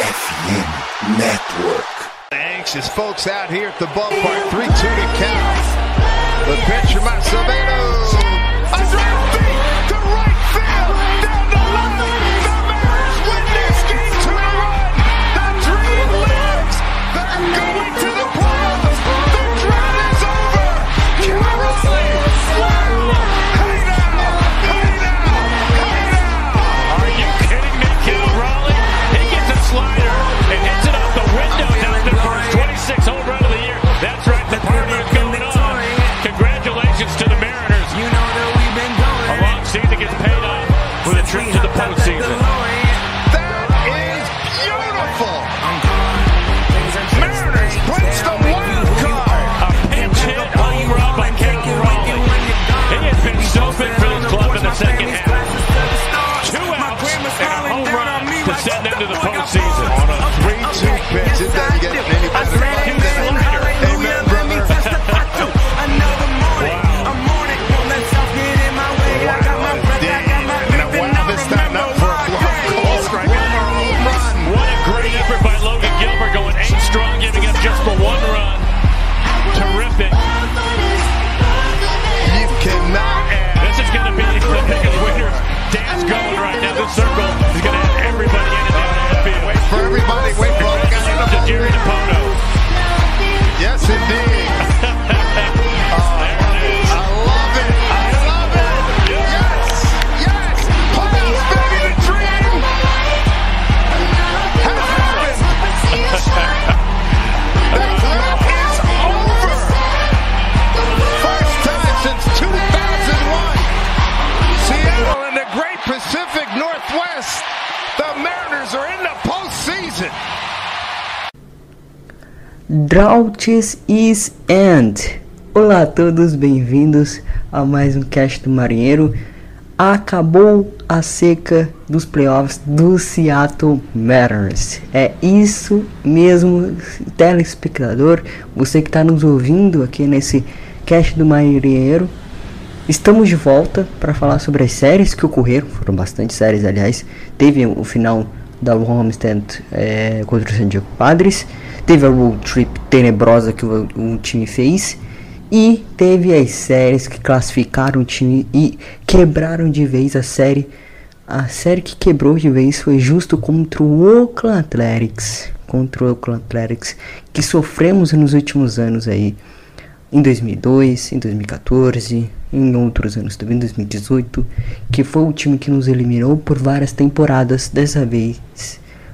FM Network. Anxious folks out here at the ballpark. 3 2 to count. The pitcher, Massimino. A drive Droughts is End. Olá a todos, bem-vindos a mais um cast do Marinheiro. Acabou a seca dos playoffs do Seattle Mariners. É isso mesmo, telespectador, você que está nos ouvindo aqui nesse cast do Marinheiro. Estamos de volta para falar sobre as séries que ocorreram, foram bastante séries, aliás. Teve o final da Homestead é, contra o San Diego Padres, teve a road trip tenebrosa que o, o time fez e teve as séries que classificaram o time e quebraram de vez a série. A série que quebrou de vez foi justo contra o Oakland Athletics, contra o Oakland Athletics que sofremos nos últimos anos aí em 2002, em 2014, em outros anos também, em 2018, que foi o time que nos eliminou por várias temporadas, dessa vez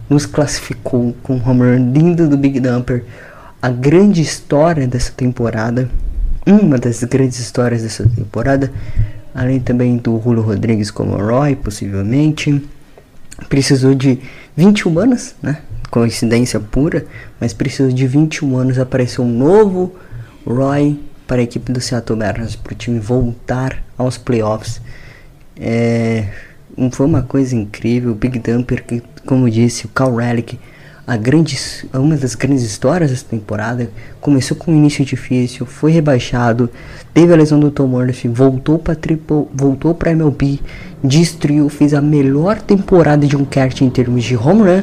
nos classificou com um home lindo do Big Dumper. A grande história dessa temporada, uma das grandes histórias dessa temporada, além também do Julio Rodrigues como Roy, possivelmente, precisou de 21 anos, né? Coincidência pura, mas precisou de 21 anos apareceu um novo Roy para a equipe do Seattle Mariners para o time voltar aos playoffs. É, foi uma coisa incrível. O Big Dumper, que, como disse, o Cal Relic, a grande, uma das grandes histórias dessa temporada. Começou com um início difícil, foi rebaixado, teve a lesão do Tom Murphy, voltou para triple, voltou para MLB, destruiu, fez a melhor temporada de um catch em termos de home run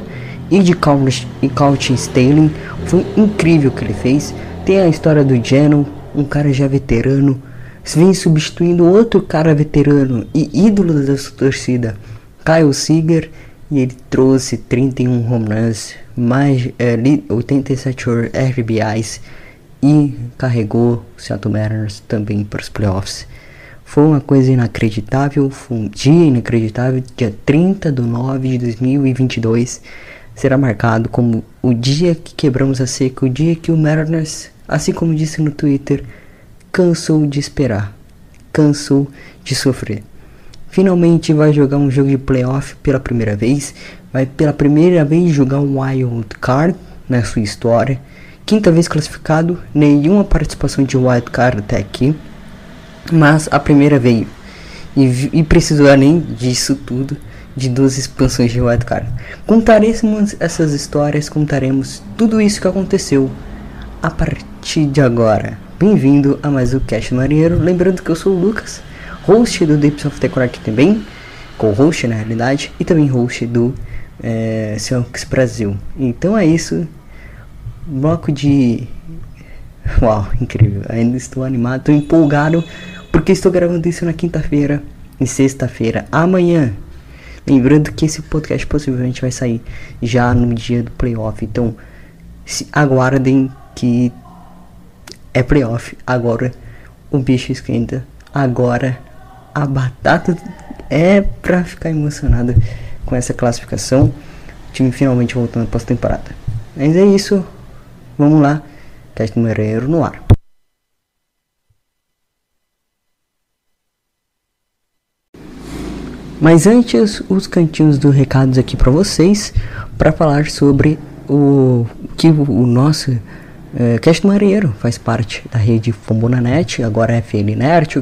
e de count- e counting stealing. Foi incrível o que ele fez. Tem a história do Geno, um cara já veterano, vem substituindo outro cara veterano e ídolo da sua torcida, Kyle Seager, e ele trouxe 31 home runs, mais é, li- 87 RBIs e carregou o Seattle Mariners também para os playoffs. Foi uma coisa inacreditável, foi um dia inacreditável, dia 30 de 9 de 2022 será marcado como o dia que quebramos a seca, o dia que o Mariners, assim como disse no Twitter, cansou de esperar, cansou de sofrer. Finalmente vai jogar um jogo de playoff pela primeira vez, vai pela primeira vez jogar um wild card na sua história. Quinta vez classificado, nenhuma participação de wild card até aqui, mas a primeira veio e, e precisou além disso tudo de duas expansões de wild card. Contaremos essas histórias, contaremos tudo isso que aconteceu a partir de agora. Bem-vindo a mais um Cast Marinheiro. Lembrando que eu sou o Lucas, host do Deeps of the Crack também, co-host na realidade, e também host do é, Seahawks Brasil. Então é isso. Bloco de. Uau, incrível. Ainda estou animado, estou empolgado porque estou gravando isso na quinta-feira e sexta-feira. Amanhã. Lembrando que esse podcast possivelmente vai sair já no dia do playoff. Então, se aguardem que é playoff. Agora o bicho esquenta. Agora a batata é pra ficar emocionado com essa classificação. O time finalmente voltando a temporada. Mas é isso. Vamos lá. Teste número no ar. Mas antes, os cantinhos dos recados aqui para vocês, para falar sobre o que o nosso é, Cast Marinheiro faz parte da rede Fambonanet, agora é FN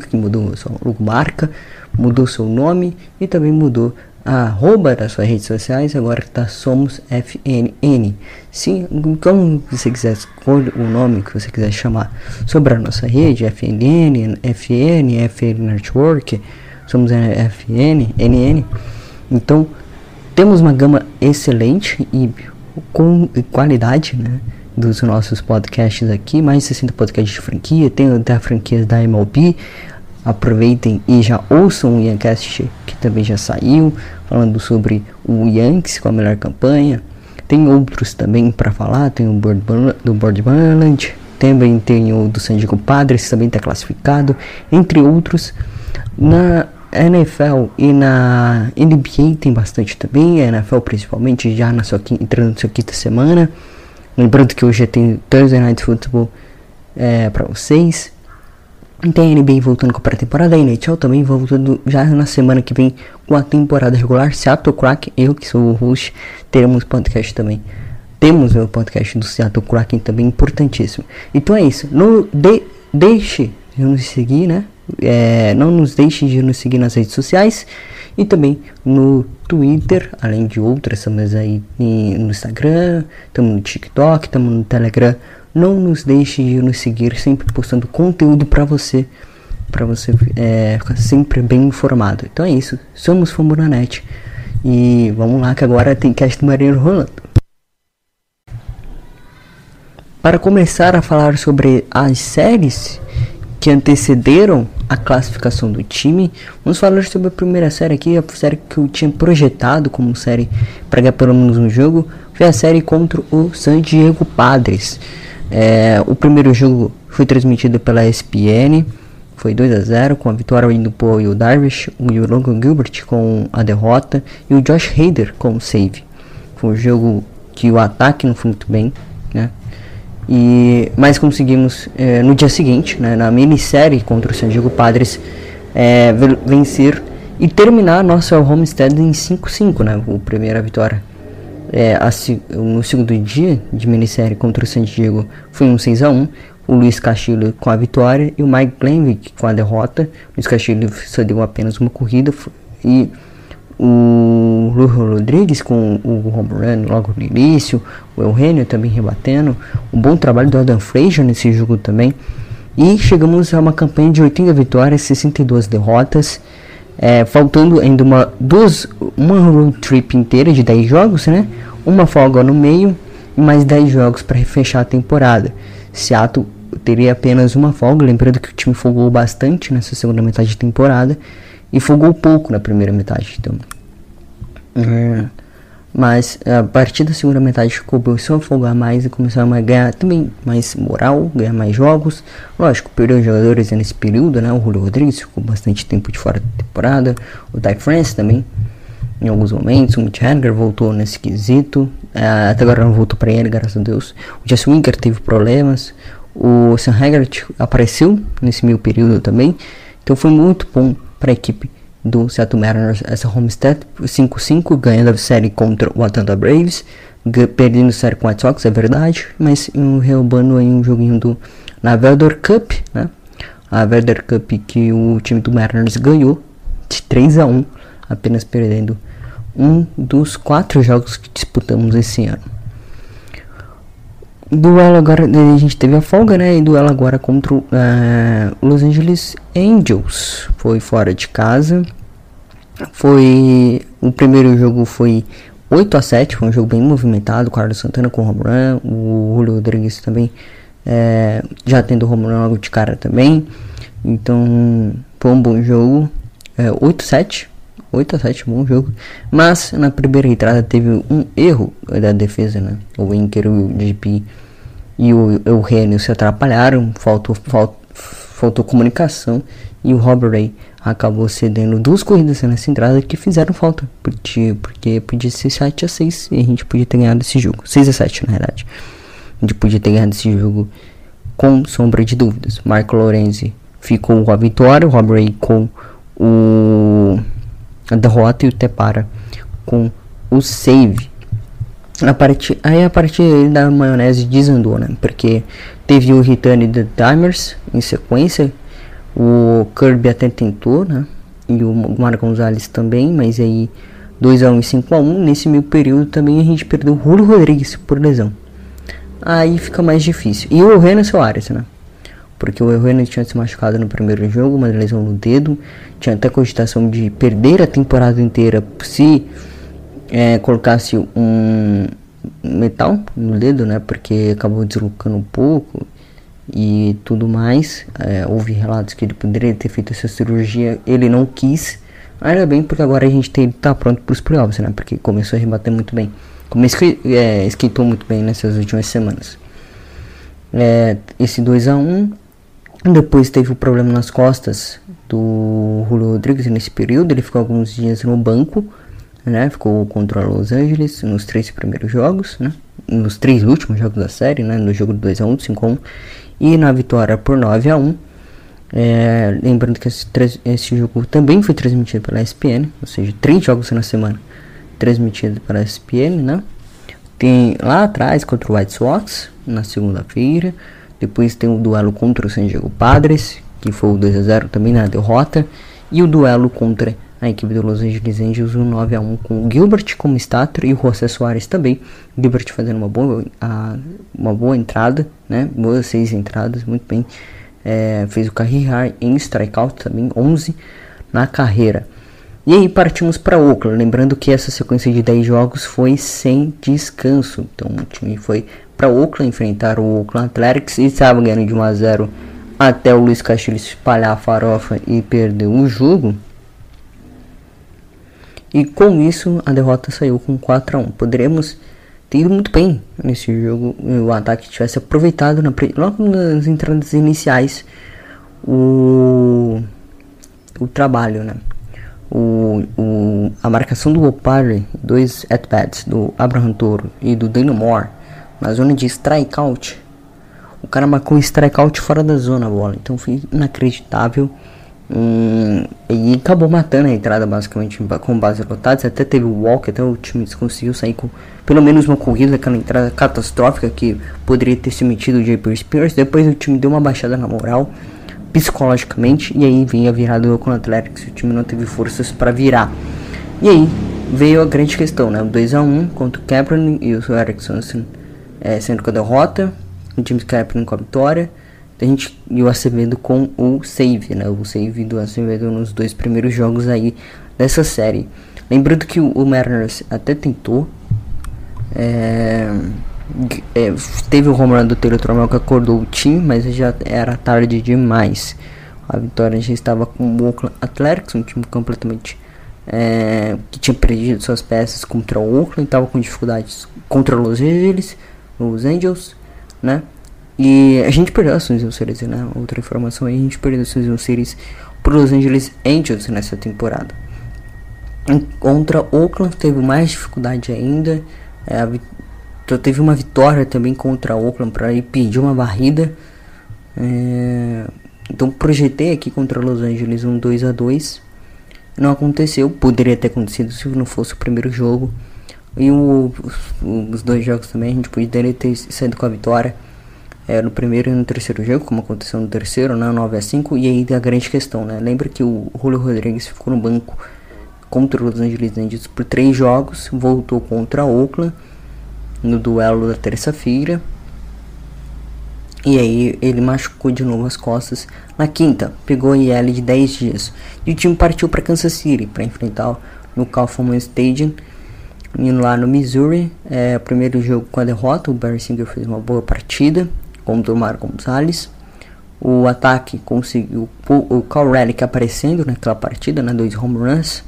que mudou sua logomarca, mudou seu nome e também mudou a arroba das suas redes sociais, agora está Somos FNN. Sim, como você quiser, escolha o nome que você quiser chamar sobre a nossa rede, FNN, FN, FN Network, Somos FN, NN. Então, temos uma gama excelente e com qualidade, né? Dos nossos podcasts aqui, mais de 60 podcasts de franquia, tem até franquias da MLB. Aproveitem e já ouçam o Yancast, que também já saiu, falando sobre o Yankees com a melhor campanha. Tem outros também para falar, tem o do Board Balance, também tem o do San Diego Padres, também está classificado, entre outros. Na NFL e na NBA tem bastante também, a NFL principalmente já na sua, entrando na sua quinta semana. Lembrando que hoje tem Thursday Night Football é, para vocês. Tem a NBA voltando com a pré-temporada, a NHL também voltando já na semana que vem com a temporada regular. Seattle Crack, eu que sou o host, teremos podcast também. Temos o podcast do Seattle Kraken também, importantíssimo. Então é isso. No, de, deixe de nos seguir, né? É, não nos deixe de nos seguir nas redes sociais e também no Twitter, além de outras, estamos aí no Instagram, estamos no TikTok, estamos no Telegram. Não nos deixe de nos seguir, sempre postando conteúdo para você, para você é, ficar sempre bem informado. Então é isso, somos Fambonanet e vamos lá que agora tem cast do Marinho rolando. Para começar a falar sobre as séries que antecederam a classificação do time. Vamos falar sobre a primeira série aqui, a série que eu tinha projetado como série para ganhar pelo menos um jogo, foi a série contra o San Diego Padres. É, o primeiro jogo foi transmitido pela ESPN, foi 2 a 0 com a vitória do Paul e o Darvish, o Logan Gilbert com a derrota e o Josh Hader com o save. Foi um jogo que o ataque não foi muito bem? E, mas conseguimos é, no dia seguinte, né, na minissérie contra o San Diego Padres, é, vencer e terminar a nossa homestead em 5-5, né, a primeira vitória. É, a, no segundo dia de minissérie contra o San Diego foi um 6 a 1 o Luiz Castilho com a vitória e o Mike Glenvick com a derrota. O Luiz Castilho só deu apenas uma corrida e o Lujo Rodrigues com o run logo no início, o Eugênio também rebatendo, um bom trabalho do Adam Frazier nesse jogo também. E chegamos a uma campanha de 80 vitórias, 62 derrotas, é, faltando ainda uma, duas, uma road trip inteira de 10 jogos, né? Uma folga no meio e mais 10 jogos para fechar a temporada. Seattle teria apenas uma folga, lembrando que o time folgou bastante nessa segunda metade de temporada e folgou pouco na primeira metade. Então, é, mas a partir da segunda metade começou a folgar mais e começou a ganhar também mais moral, ganhar mais jogos. Lógico, perdeu jogadores nesse período, né? O Julio Rodrigues ficou bastante tempo de fora da temporada, o Ty France também, em alguns momentos. O Mitch Hanger voltou nesse quesito, é, até agora não voltou para ele, graças a Deus. O Jesse Winker teve problemas, o Sam Haggard apareceu nesse meio período também, então foi muito bom para a equipe do Seattle Mariners essa homestead 5-5 ganhando a série contra o Atlanta Braves perdendo a série com o White Sox é verdade mas um, roubando aí um joguinho do na Velder Cup né? A Velder Cup que o time do Mariners ganhou de 3 a 1 apenas perdendo um dos quatro jogos que disputamos esse ano duelo agora a gente teve a folga né e duelo agora contra uh, Los Angeles Angels foi fora de casa foi o primeiro jogo foi 8 a 7 foi um jogo bem movimentado. O Carlos Santana com home run, o Julio Rodrigues também é, já tendo home run logo de cara também. Então foi um bom jogo. É, 8 a 7 8 a 7 bom jogo. Mas na primeira entrada teve um erro da defesa, né? O Winker, o GP e o Eugenio se atrapalharam, faltou, faltou, faltou comunicação e o Robert acabou cedendo duas corridas nessa entrada que fizeram falta, porque, porque podia ser 7 a 6 e a gente podia ter ganhado esse jogo, 6 a 7 na verdade. A gente podia ter ganhado esse jogo com sombra de dúvidas. Marco Lorenzi ficou com a vitória, o Robert com o a derrota e o Tepara com o save. A partir, aí a partir da maionese desandou, né? Porque teve o return de Timers em sequência. O Kirby até tentou, né? E o Mar Gonzalez também, mas aí 2x1 e 5x1. Nesse meio período também a gente perdeu o Julio Rodrigues por lesão. Aí fica mais difícil. E o Renan Soares, né? Porque o Renan tinha se machucado no primeiro jogo, uma lesão no dedo. Tinha até cogitação de perder a temporada inteira se é, colocasse um metal no dedo, né? Porque acabou deslocando um pouco e tudo mais. É, houve relatos que ele poderia ter feito essa cirurgia, ele não quis. Ainda bem, porque agora a gente tem, tá pronto para os playoffs, né? Porque começou a rebater muito bem. Começou, é, esquentou muito bem nessas últimas semanas. É, esse 2 a 1 Depois teve o problema nas costas do Julio Rodrigues nesse período. Ele ficou alguns dias no banco né? Ficou contra Los Angeles nos três primeiros jogos, né? Nos três últimos jogos da série, né? No jogo do 2x1, 5x1 e na vitória por 9x1. É, lembrando que esse, esse, jogo também foi transmitido pela ESPN, ou seja, três jogos na semana transmitido pela ESPN, né? Tem lá atrás contra o White Sox na segunda-feira. Depois tem o duelo contra o San Diego Padres, que foi o 2 a 0 também na derrota, e o duelo contra a equipe do Los Angeles Angels um 9 a 1 com o Gilbert como starter e o José Soares também. Gilbert fazendo uma boa, a, uma boa entrada, né? Boas seis entradas, muito bem. É, fez o career em strikeout também, 11 na carreira. E aí partimos para Oakland, lembrando que essa sequência de 10 jogos foi sem descanso. Então o time foi para Oakland enfrentar o Oakland Athletics e estava ganhando de 1 a 0 até o Luiz Castilho espalhar a farofa e perder o jogo. E com isso a derrota saiu com 4 a 1. Poderíamos ter ido muito bem nesse jogo. O ataque tivesse aproveitado na, logo nas entradas iniciais o, o trabalho, né? O, o, a marcação do Opari, dois at-bats do Abraham Toro e do Daniel Moore na zona de strikeout. O cara marcou um strikeout fora da zona a bola, então foi inacreditável. Hum, e acabou matando a entrada basicamente com base lotadas. Até teve o walk, até o time conseguiu sair com pelo menos uma corrida, aquela entrada catastrófica que poderia ter se metido o J.P. Spears. Depois o time deu uma baixada na moral, psicologicamente, e aí vinha a virada do Oakland Athletics. O time não teve forças para virar. E aí veio a grande questão, né? O 2x1 contra o Capron e o Eric Sonson é, sendo com a derrota, o James Capron com a vitória a gente e o Acevedo com o save, né? O save do Acevedo nos dois primeiros jogos aí dessa série. Lembrando que o, Mariners até tentou. É, é, teve o home run do Taylor Trammell que acordou o time, mas já era tarde demais. A vitória já estava com o Oakland Athletics, um time completamente é, que tinha perdido suas peças contra o Oakland, estava com dificuldades contra os Angeles, os Angels, né? E a gente perdeu a Susan Series, né? Outra informação aí, a gente perdeu a Susan Series para Los Angeles Angels nessa temporada. Contra Oakland teve mais dificuldade ainda. É, teve uma vitória também contra Oakland para pedir uma varrida. É, então projetei aqui contra Los Angeles um 2 a 2 Não aconteceu, poderia ter acontecido se não fosse o primeiro jogo. E o, os dois jogos também a gente poderia ter saído com a vitória. É, no primeiro e no terceiro jogo, como aconteceu no terceiro, né, 9 a 5, e aí a grande questão, né, lembra que o Julio Rodrigues ficou no banco contra os Angeles Angels por três jogos, voltou contra Oakland no duelo da terça-feira, e aí ele machucou de novo as costas na quinta, pegou IL de 10 dias, e o time partiu para Kansas City para enfrentar no Kauffman Stadium indo lá no Missouri. É, primeiro jogo com a derrota, o Barry Singer fez uma boa partida contra o Marco Gonzalez. O ataque conseguiu o Cal Relic aparecendo naquela partida, né, dois home runs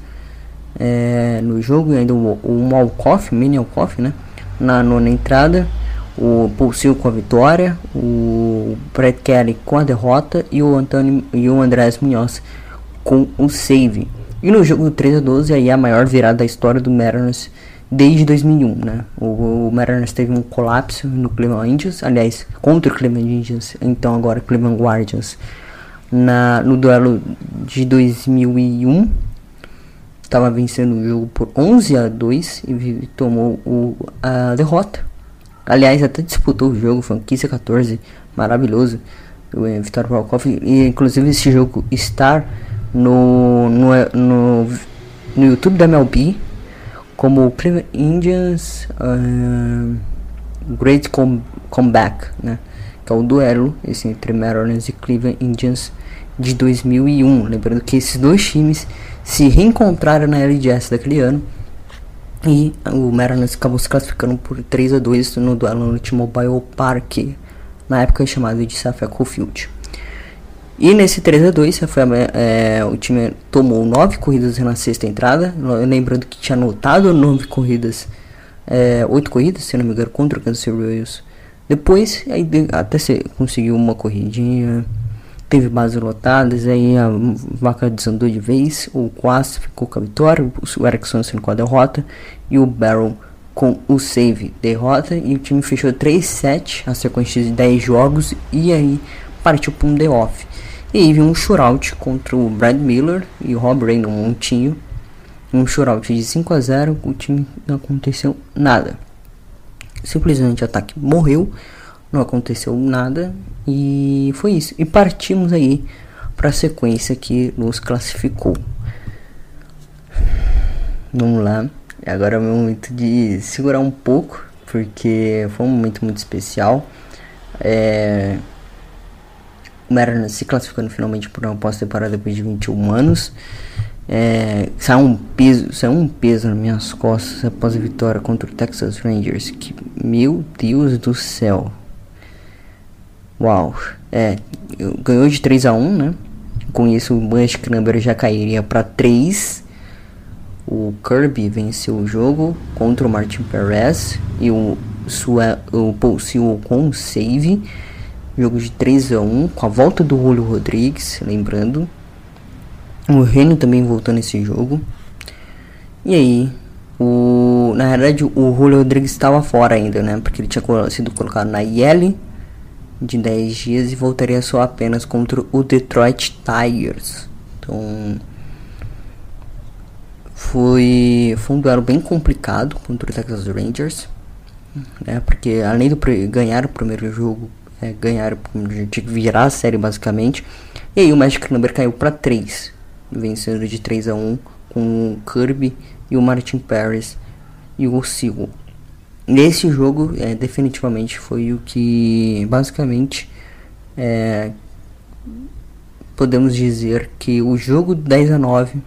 é, no jogo, e ainda o, Malkoff, Mini Malkoff, né, na nona entrada. O Pulsil com a vitória, o Brett Kelly com a derrota e o Antônio e o Andrés Munhoz com o save. E no jogo 3 a 12 aí a maior virada da história do Mariners desde 2001, né? O, o Mariners teve um colapso no Cleveland Indians, aliás, contra o Cleveland Indians, então agora Cleveland Guardians, na, no duelo de 2001, estava vencendo o jogo por 11 a 2 e tomou o, a derrota. Aliás, até disputou o jogo, foi 15 a 14, maravilhoso. O eh, Vitor Volkov, e inclusive esse jogo estar no, no, no, no YouTube da MLB como Cleveland Indians uh, Great Com Comeback, né? Que é o duelo esse entre Mariners e Cleveland Indians de 2001. Lembrando que esses dois times se reencontraram na LGS daquele ano e o Mariners acabou se classificando por 3 a 2 no duelo no T-Mobile Park, na época chamado de Safeco Field. E nesse 3 a 2 foi, é, o time tomou 9 corridas na sexta entrada. Lembrando que tinha anotado 9 corridas, é, 8 corridas, se não me engano, contra o Kansas City Royals. Depois, aí, até se conseguiu uma corridinha, teve bases lotadas, aí a vaca desandou de vez. O Quast ficou com a vitória, o Erickson com a derrota e o Barrel com o save derrota. E o time fechou 3-7, a sequência de 10 jogos, e aí partiu para um day-off. E aí um shootout contra o Brad Miller e o Rob Ray no montinho. Um shootout de 5 a 0 o time não aconteceu nada. Simplesmente o ataque morreu, não aconteceu nada e foi isso. E partimos aí para a sequência que nos classificou. Vamos lá. Agora é o momento de segurar um pouco, porque foi um momento muito especial. É, o Mariners se classificando finalmente por uma pós-temporada depois de 21 anos. É, saiu um peso, saiu um peso nas minhas costas após a vitória contra o Texas Rangers. Que meu Deus do céu. Uau. É, ganhou de 3 a 1, né? Com isso o Bunch Number já cairia para 3. O Kirby venceu o jogo contra o Martin Perez e o Sua, o Paul Silva com o save. Jogo de 3 a 1 com a volta do Julio Rodrigues, lembrando. O Reino também voltou nesse jogo. E aí, o, na verdade, o Julio Rodrigues estava fora ainda, né? Porque ele tinha sido colocado na IL de 10 dias e voltaria só apenas contra o Detroit Tigers. Então, foi, foi um duelo bem complicado contra o Texas Rangers, né? Porque além de ganhar o primeiro jogo é, ganharam, de virar a série basicamente. E aí o Magic Number caiu para 3, vencendo de 3 a 1 com o Kirby e o Martin Paris e o Sigo. Nesse jogo, é, definitivamente foi o que basicamente é, podemos dizer que o jogo 10 a 9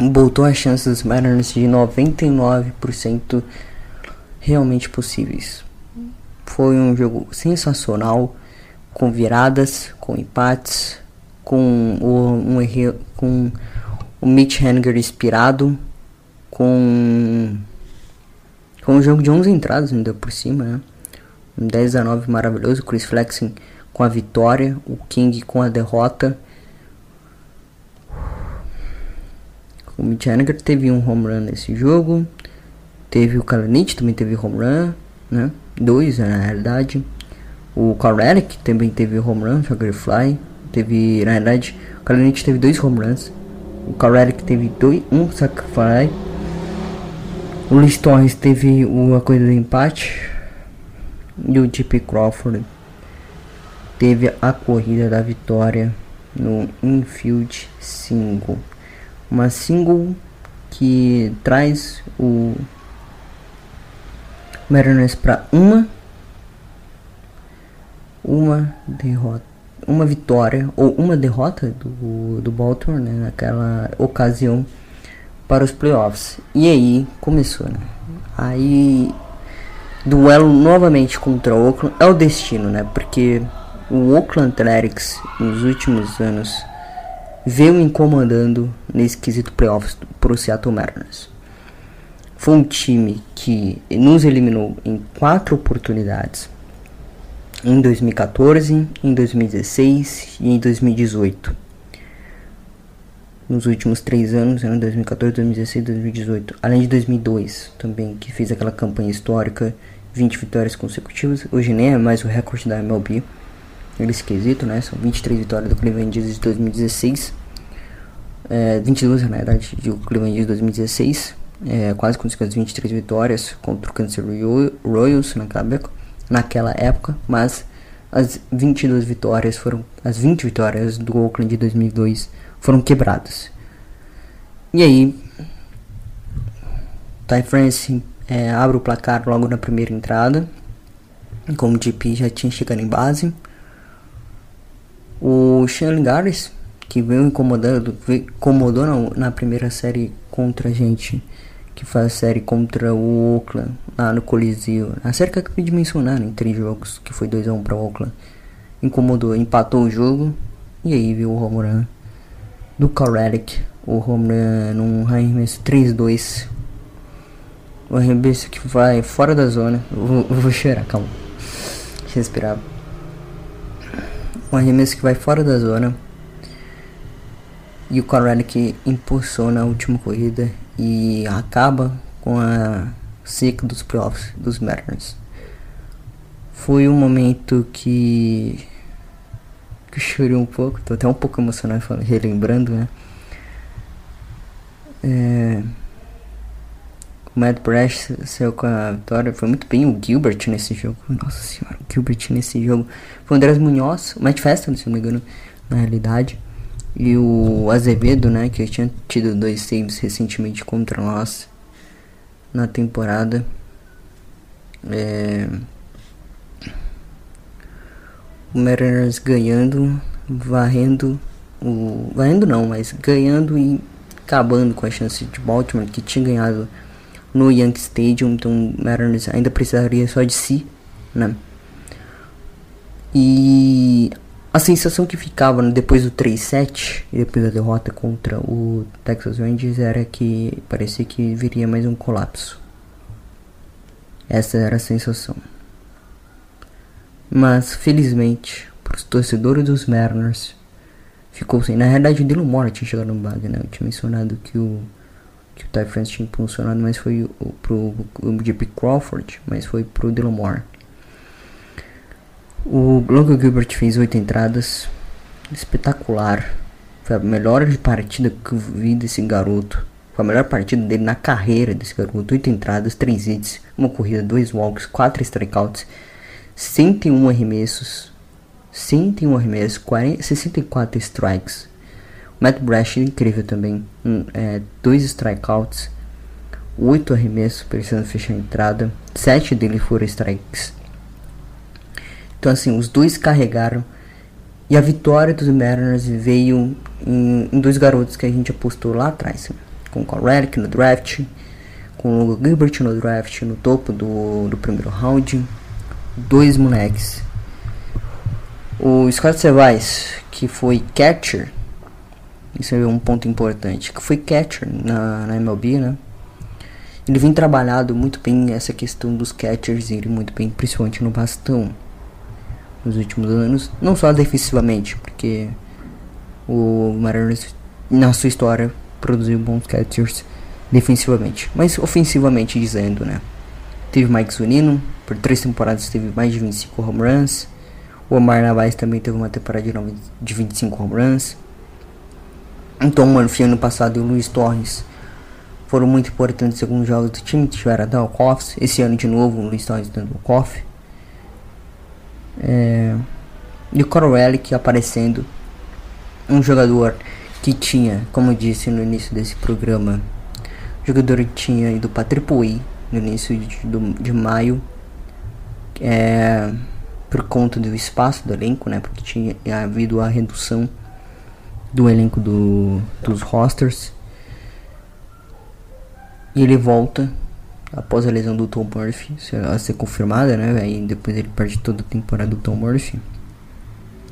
botou as chances dos Mariners de 99% realmente possíveis. Foi um jogo sensacional, com viradas, com empates, com o, um, com o Mitch Hanger inspirado, com, com um jogo de 11 entradas ainda por cima, né? Um 10 a 9 maravilhoso, Chris Flexing com a vitória, o King com a derrota. O Mitch Hanger teve um home run nesse jogo. Teve o Kalanich, também teve home run, né? dois na realidade. O Karelic também teve home run, Sugar Fly. Teve, na realidade, o Kalinic teve dois home runs. O Karelic teve dois, um sacrifly. O Luis Torres teve uma coisa de empate. E o JP Crawford teve a corrida da vitória no infield single. Uma single que traz o Mariners para uma uma derrota, uma vitória ou uma derrota do, do Baltimore né, naquela ocasião para os playoffs. E aí começou, né? Aí duelo novamente contra o Oakland é o destino, né? Porque o Oakland Athletics nos últimos anos veio incomodando nesse quesito playoffs para o Seattle Mariners. Foi um time que nos eliminou em quatro oportunidades. Em 2014, em 2016 e em 2018 nos últimos três anos, né, 2014, 2016 2018, além de 2002 também, que fez aquela campanha histórica, 20 vitórias consecutivas, hoje nem é mais o recorde da MLB, ele esquisito, né, são 23 vitórias do Cleveland Indians de 2016, é, 22 na verdade, do Cleveland Indians de 2016, é, quase as 23 vitórias contra o Kansas Royals naquela época, naquela época, mas as 22 vitórias foram, as 20 vitórias do Oakland de 2002 foram quebrados. E aí, Ty France é, abre o placar logo na primeira entrada. Como o GP já tinha chegado em base. O Sean Gares, que veio incomodando, veio, incomodou na, na, primeira série contra a gente, que faz a série contra o Oakland, lá no Coliseu. A série que eu acabei de mencionar em três jogos, que foi 2x1 para o Oakland. Incomodou, empatou o jogo. E aí veio o home do Corelic, o home run num arremesso 3-2. O arremesso que vai fora da zona. Eu vou, chorar, calma. Deixa eu respirar. Um arremesso que vai fora da zona. E o Corelic impulsiona a última corrida e acaba com a seca dos playoffs dos Mariners. Foi um momento que que eu chorei um pouco, tô até um pouco emocionado falando, relembrando, né? É, o Matt Brash saiu com a vitória, foi muito bem o Gilbert nesse jogo. Nossa senhora, o Gilbert nesse jogo. Foi o Andrés Munhoz, o Matt Festa, se não me engano, na realidade. E o Azevedo, né, que tinha tido dois saves recentemente contra nós na temporada. É, o Mariners ganhando, varrendo o. varrendo não, mas ganhando e acabando com a chance de Baltimore que tinha ganhado no Yankee Stadium, então o Mariners ainda precisaria só de si, né? E a sensação que ficava depois do 3-7 e depois da derrota contra o Texas Rangers era que parecia que viria mais um colapso. Essa era a sensação. Mas, felizmente, para os torcedores dos Mariners, ficou sem. Na realidade, o Dylan Moore tinha chegado no bag, né? Eu tinha mencionado que o, que o Ty France tinha impulsionado, mas foi pro o JP Crawford, mas foi pro Dylan Moore. O Logan Gilbert fez oito entradas, espetacular. Foi a melhor partida que eu vi desse garoto. Foi a melhor partida dele na carreira desse garoto. Oito entradas, três hits, uma corrida, dois walks, quatro strikeouts 101 arremessos, 101 arremessos, 40, 64 strikes. O Matt Brash incrível também, um, é, dois strikeouts, 8 arremessos precisando fechar a entrada, 7 dele foram strikes. Então assim, os dois carregaram e a vitória dos Mariners veio em, em dois garotos que a gente apostou lá atrás, com o Correlic no draft, com o Gilbert no draft no topo do, do primeiro round dois moleques. O Scott Servais, que foi catcher, isso é um ponto importante, que foi catcher na, na MLB, né? Ele vem trabalhado muito bem essa questão dos catchers ele muito bem, principalmente no bastão, nos últimos anos, não só defensivamente, porque o Mariners na sua história produziu bons catchers defensivamente, mas ofensivamente dizendo, né? Teve Mike Zunino, por três temporadas teve mais de 25 home runs. O Omar Narvaez também teve uma temporada de 25 home runs. Então, Murphy ano passado e o Luiz Torres foram muito importantes em alguns jogos do time. Tiveram o Coffs. Esse ano de novo o Luiz Torres dando o Coff. É... E o Corelli aparecendo. Um jogador que tinha, como disse no início desse programa, jogador que tinha ido para Triple no início de, de, de maio é, por conta do espaço do elenco, né? Porque tinha havido a redução do elenco do, dos rosters. E ele volta após a lesão do Tom Murphy a ser confirmada, né? Aí depois ele perde toda a temporada do Tom Murphy.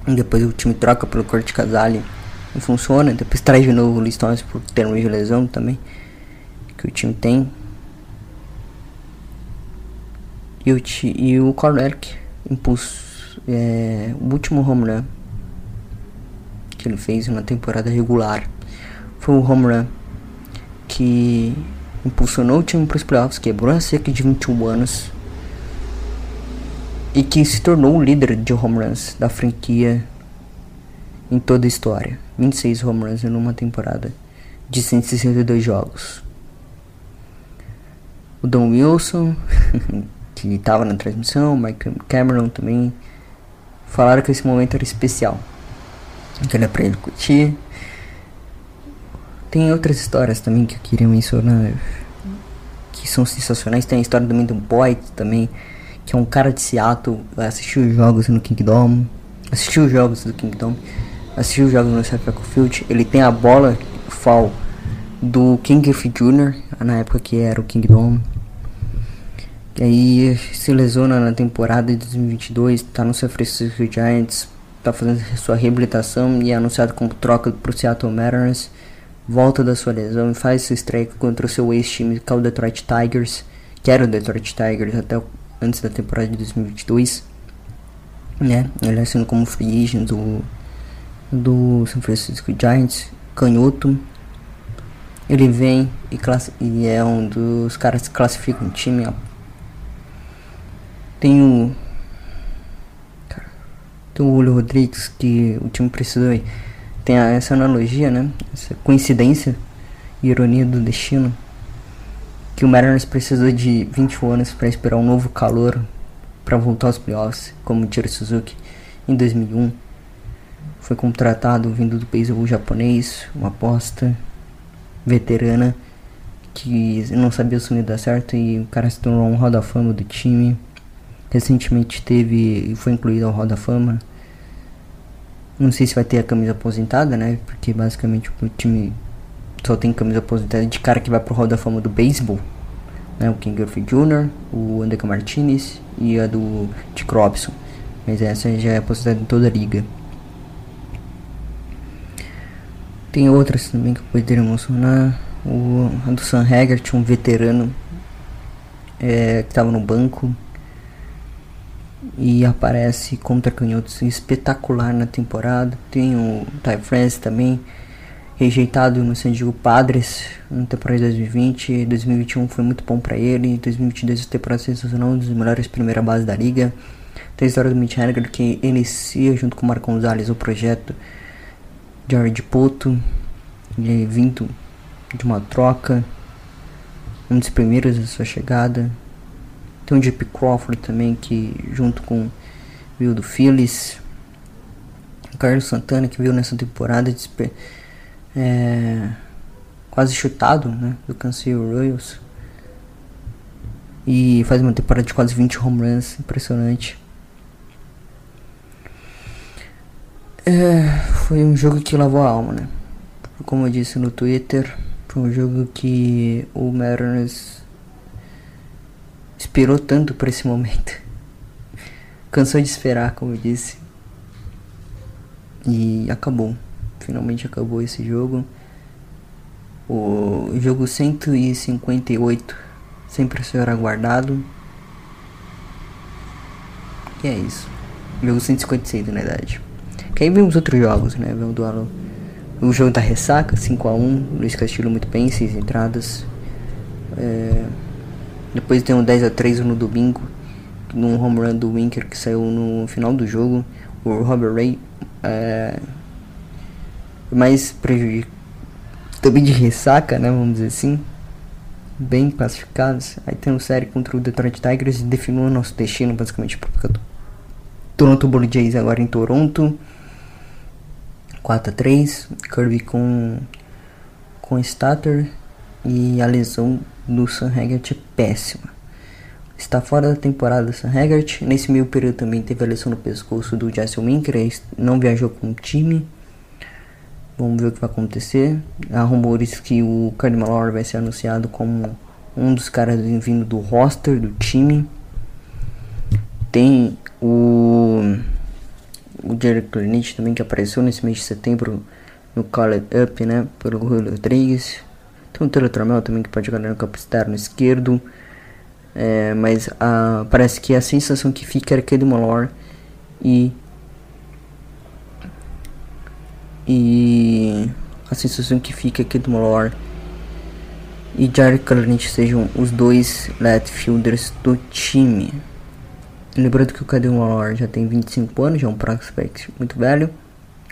E depois o time troca pelo Corte Casale e funciona. Depois traz de novo o Luiz por termos de lesão também. Que o time tem. E o, e o Cornerk impulso, é, o último home run que ele fez na temporada regular foi o home run que impulsionou o time para os playoffs, quebrou a seca de 21 anos e que se tornou o líder de home runs da franquia em toda a história. 26 home runs em uma temporada de 162 jogos. O Don Wilson, que estava na transmissão, Mike Cameron também, falaram que esse momento era especial. Que era para ele curtir. Tem outras histórias também que eu queria mencionar que são sensacionais. Tem a história do Minden Boyd também, que é um cara de Seattle, assistiu os jogos no Kingdom, assistiu os jogos do Kingdom, assistiu os jogos no Safeco Field. Ele tem a bola fall do King Jr., na época que era o Kingdom. E aí se lesiona na temporada de 2022, está no San Francisco Giants, está fazendo sua reabilitação e é anunciado como troca para o Seattle Mariners volta da sua lesão e faz sua estreia contra o seu ex-time, que é o Detroit Tigers, que era o Detroit Tigers até antes da temporada de 2022. Né? Ele assina como free agent do, do San Francisco Giants, canhoto. Ele vem e, e é um dos caras que classificam o time. Tem o. Tem o Julio Rodrigues que o time precisou tem essa analogia, né? Essa coincidência, ironia do destino, que o Mariners precisou de 20 anos para esperar um novo calor para voltar aos playoffs, como Tiro Suzuki em 2001. Foi contratado vindo do beisebol japonês, uma aposta veterana que não sabia se ia dar certo e o cara se tornou um roda fama do time. Recentemente teve e foi incluído ao roda fama não sei se vai ter a camisa aposentada, né? Porque basicamente o time só tem camisa aposentada de cara que vai pro Hall da Fama do beisebol. Né? O King Griffey Jr., o Andeka Martinez e a do Dick Robson. Mas essa já é aposentada em toda a liga. Tem outras também que eu poderia mencionar. O, a do Sam Haggart, um veterano é, que estava no banco e aparece contra canhotos espetacular na temporada. Tem o Ty France também, rejeitado no San Diego Padres na temporada de 2020. 2021 foi muito bom para ele. 2022 a temporada sensacional, um dos melhores primeira base da liga. Tem a história do Mitch Haniger que inicia junto com o Marco Gonzalez o projeto Jared Poto, vindo de uma troca, um dos primeiros da sua chegada. Tem o JP Crawford também, que junto com viu do Phillies. O Carlos Santana, que viu nessa temporada é, quase chutado né, do Kansas Royals. E faz uma temporada de quase 20 home runs, impressionante. É, foi um jogo que lavou a alma, né? Como eu disse no Twitter, foi um jogo que o Mariners esperou tanto por esse momento. Cansou de esperar, como eu disse. E acabou. Finalmente acabou esse jogo. O jogo 158 sempre será aguardado. E é isso. Jogo 156 na verdade. Que aí vem os outros jogos, né? Vem o duelo. O jogo da ressaca, 5x1. Luiz Castilho muito bem, 6 entradas. É... Depois tem um 10 a 3 no domingo, num home run do Winker que saiu no final do jogo. O Robert Ray é mais prejudicado, também de ressaca, né, vamos dizer assim. Bem classificados. Aí tem uma série contra o Detroit Tigers e definiu nosso destino, basicamente, porque Toronto Blue Jays agora em Toronto. 4 a 3 Kirby com com starter e a lesão do Sam Haggart é péssima. Está fora da temporada Sam Haggart. Nesse meio período também teve a lesão no pescoço do Jesse Winker, não viajou com o time. Vamos ver o que vai acontecer. Há rumores que o Cardinal Malor vai ser anunciado como um dos caras vindo do roster do time. Tem o o Clinich também que apareceu nesse mês de setembro no Call It Up, né, pelo Julio Rodrigues. Tem o Teletramel também que pode jogar no campo externo esquerdo. É, mas a, parece que a sensação que fica era que ele Molor e e a sensação que fica é que do Molor e Jared Clinch sejam os dois left fielders do time. Lembrando que o Cadê Molor já tem 25 anos, já é um prospect muito velho,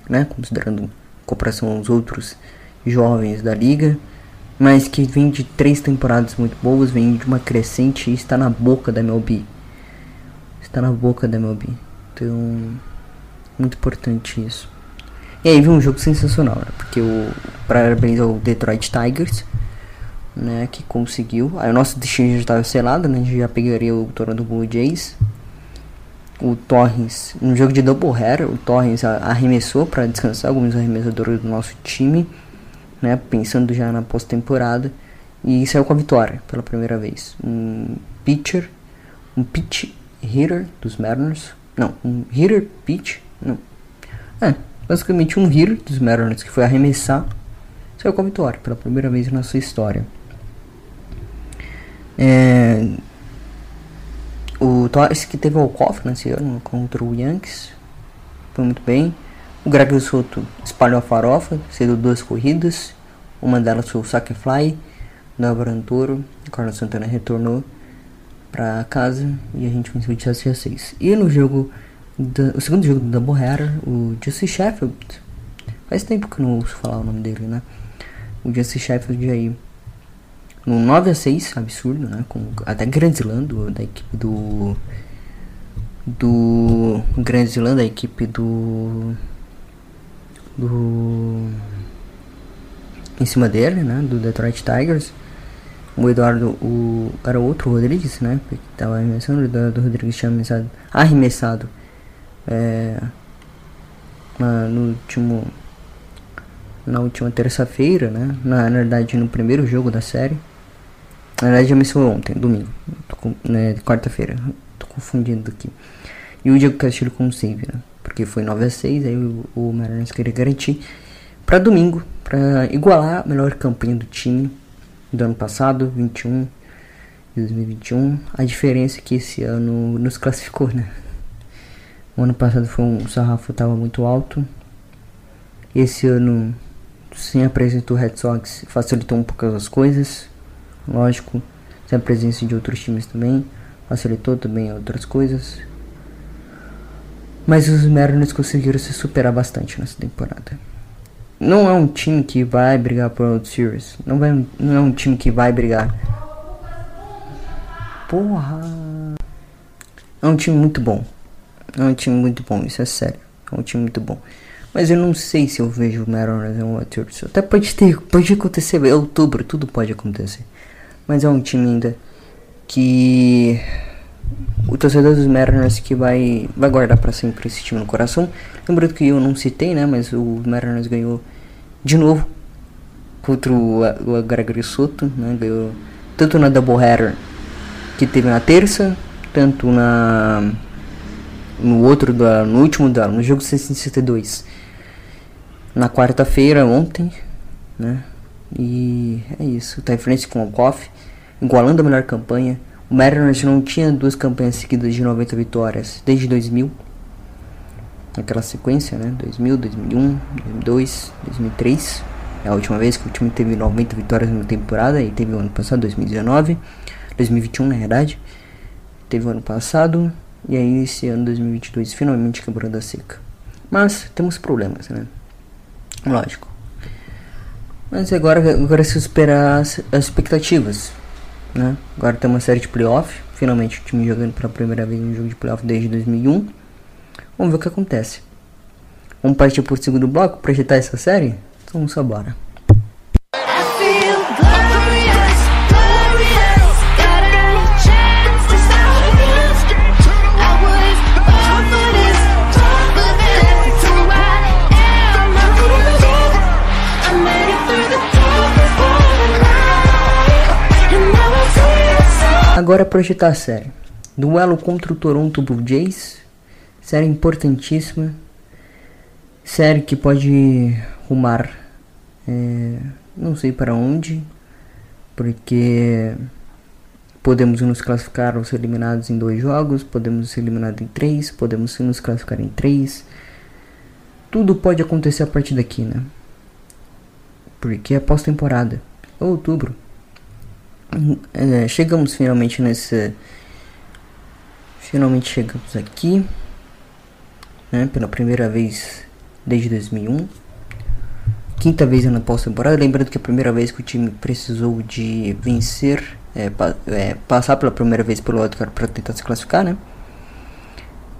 né, considerando comparação aos outros jovens da liga, mas que vem de três temporadas muito boas, vem de uma crescente e está na boca da MLB. Está na boca da MLB. Então, muito importante isso. E aí viu um jogo sensacional, né? Porque o parabéns ao Detroit Tigers, né, que conseguiu. Aí o nosso destino já estava selado, né? A gente já pegaria o Toronto Blue Jays. O Torres, no jogo de doubleheader, o Torres arremessou para descansar alguns arremessadores do nosso time, né, pensando já na pós-temporada, e saiu com a vitória pela primeira vez. Um pitcher, um pitch hitter dos Mariners, não, um hitter pitch, não. É, basicamente um hitter dos Mariners que foi arremessar, saiu com a vitória pela primeira vez na sua história. É, o Torres que teve o walk nesse ano contra o Yankees, foi muito bem. O Greg Soto espalhou a farofa, cedeu duas corridas, uma delas foi o saque fly, Brantoro, o Carlos Santana retornou para casa e a gente venceu de 7 a 6. E no jogo o segundo jogo do Doubleheader, o Jesse Sheffield. Faz tempo que não ouço falar o nome dele, né? O Jesse Sheffield aí. No 9 a 6 absurdo, né? Com até Grand Slam do, da equipe do. Do. Grand Slam da equipe do. Do. Em cima dele, né? Do Detroit Tigers. O Eduardo, o, era outro Rodrigues, né? Que tava arremessando. O Eduardo Rodrigues tinha arremessado, arremessado é, na, no último na última terça-feira, né? Na, na, verdade, no primeiro jogo da série. Na verdade, me ontem, domingo. Com, né, quarta-feira. Tô confundindo aqui. E o Diego Castilho com o save, né? Porque foi 9 a 6 aí o, o Mariners queria garantir para domingo, para igualar a melhor campanha do time do ano passado, 21 2021. A diferença é que esse ano nos classificou, né? O ano passado foi um o sarrafo estava muito alto. Esse ano, sem a presença do Red Sox, facilitou um pouco as coisas. Lógico, sem a presença de outros times também, facilitou também outras coisas. Mas os Mariners conseguiram se superar bastante nessa temporada. Não é um time que vai brigar por World Series. Não, vai, não é um time que vai brigar. Porra! É um time muito bom. É um time muito bom, isso é sério. É um time muito bom. Mas eu não sei se eu vejo o Mariners em uma torcida. Até pode ter, pode acontecer, é outubro, tudo pode acontecer. Mas é um time ainda que o torcedor dos Mariners que vai vai guardar para sempre esse time no coração. Lembrando que eu não citei, né, mas o Mariners ganhou de novo contra o, o Gregory Soto, né, ganhou tanto na doubleheader que teve na terça, tanto na no outro duelo, no último duelo, no jogo 662. Na quarta-feira, ontem, né? E é isso. Tá em frente com o Koff, igualando a melhor campanha. O Mariners não tinha duas campanhas seguidas de 90 vitórias desde 2000. Naquela sequência, né? 2000, 2001, 2002, 2003. É a última vez que o time teve 90 vitórias na temporada e teve o ano passado, 2019, 2021 na verdade. Teve o ano passado, e aí esse ano 2022 finalmente quebrando a seca. Mas temos problemas, né? Lógico. Mas agora, agora se esperar as, as expectativas. Né? Agora tem uma série de playoff. Finalmente o time jogando pela primeira vez um jogo de playoff desde 2001. Vamos ver o que acontece. Vamos partir por segundo bloco para agitar essa série? Então vamos embora. Agora projetar a série. Duelo contra o Toronto Blue Jays. Série importantíssima. Série que pode rumar. É, não sei para onde. Porque podemos nos classificar ou ser eliminados em dois jogos. Podemos ser eliminados em três. Podemos nos classificar em três. Tudo pode acontecer a partir daqui, né? Porque é pós-temporada. É outubro. É, chegamos finalmente nesse. Finalmente chegamos aqui. Né, pela primeira vez desde 2001. Quinta vez na pós-temporada. Lembrando que a primeira vez que o time precisou de vencer. É, pa, é, passar pela primeira vez pelo wildcard para tentar se classificar, né?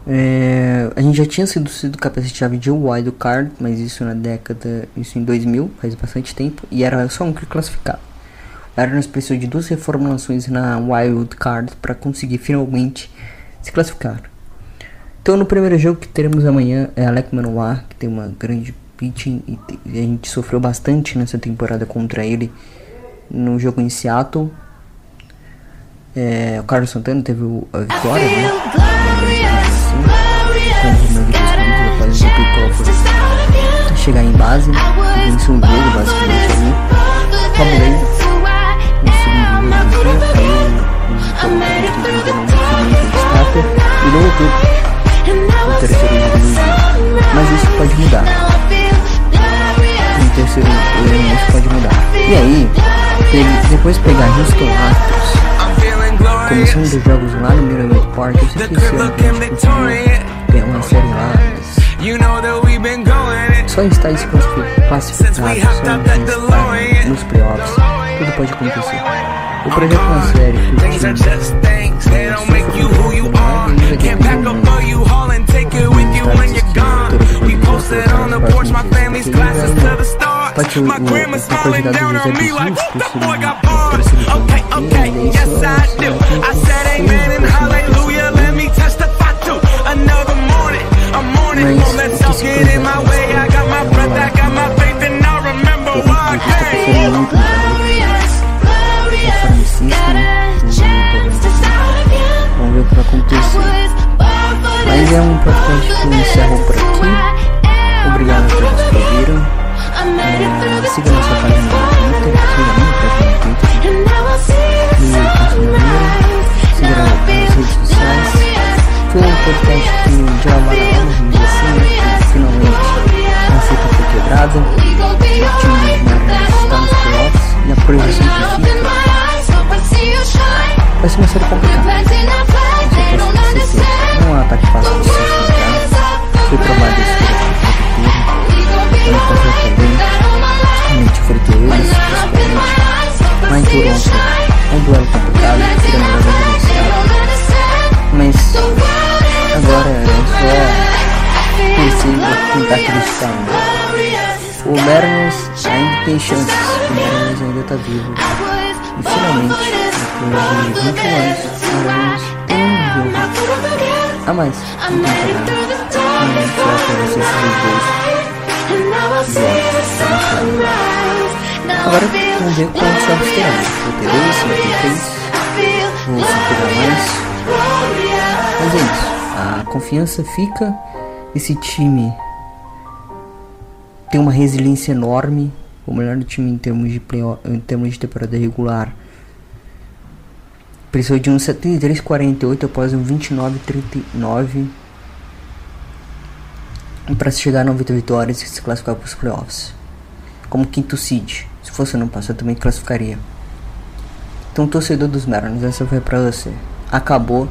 É, a gente já tinha sido, sido capaz-chave de wildcard, mas isso na década, isso em 2000, faz bastante tempo, e era só um que classificava. Arians precisou de duas reformulações na Wild Card para conseguir finalmente se classificar. Então no primeiro jogo que teremos amanhã é Alec Manoir, que tem uma grande pitching e a gente sofreu bastante nessa temporada contra ele no jogo em Seattle. É, o Carlos Santana teve a vitória, né? pick chegar em base, venceu o jogo basicamente ali. Fabulei depois pegar Houston Astros, começando os jogos lá no Miramar Park, eu sei que que a gente conseguiu uma série lá, só está se classificado, só está nos playoffs, tudo pode acontecer. O projeto é uma série que o time Pode o, o, a quantidade de José dos Rios, por ser um parecido com o yes I do. I said amen and hallelujah, let me testify to another morning. A morning won't let self get in my way. I got my breath, I got my faith, and I remember why I came. Vamos ver o que vai acontecer. Mas é um podcast que encerro por aqui. Siga nossa página no Twitter. Siga minha página no Twitter. E Siga nas redes sociais. Foi um podcast que já vai vamos dizer assim, né? Que finalmente a seca foi quebrada. O time está nos playoffs e a projeção que fica vai ser uma série complicada. Lá em Toronto, é um duelo complicado, melhor gerenciado. Mas agora é só torcer tentar ainda. O Mariners ainda tem chances, o Mariners ainda está vivo. E finalmente depois de 21 anos, Maranhão tem um jogo a mais no campeonato. Não só para você esses dois jogos Agora vamos ver quantos teremos. Vou ter dois, vou ter três, vou superar mais. Mas é isso. A confiança fica. Esse time tem uma resiliência enorme. O melhor time em termos de play, em termos de temporada regular Precisou de um 73,48 após um 29,39 para chegar a 90 vitórias e se classificar para os playoffs. Como quinto seed. Se fosse não passar, também classificaria. Então, torcedor dos Mariners, essa foi para você. Acabou.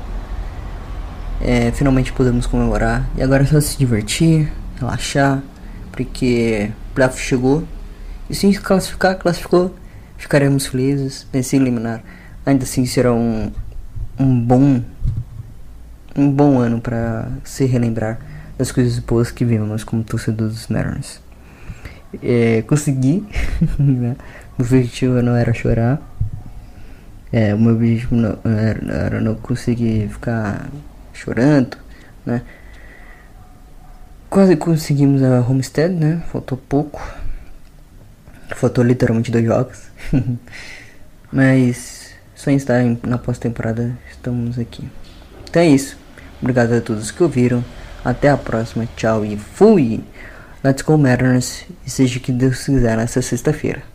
É, finalmente podemos comemorar. E agora é só se divertir, relaxar. Porque o playoff chegou. E se classificar, classificou. Ficaremos felizes. Vencer eliminar ainda assim será um, um bom um bom ano para se relembrar das coisas boas que vimos como torcedor dos Mariners. É, consegui, né? O objetivo não era chorar. É, o meu objetivo não era, era não conseguir ficar chorando, né? Quase conseguimos a Homestead, né? Faltou pouco. Faltou literalmente dois jogos. Mas só estar na pós-temporada estamos aqui. Então é isso. Obrigado a todos que ouviram. Até a próxima. Tchau e fui! Let's go Mariners e seja o que Deus quiser nessa sexta-feira.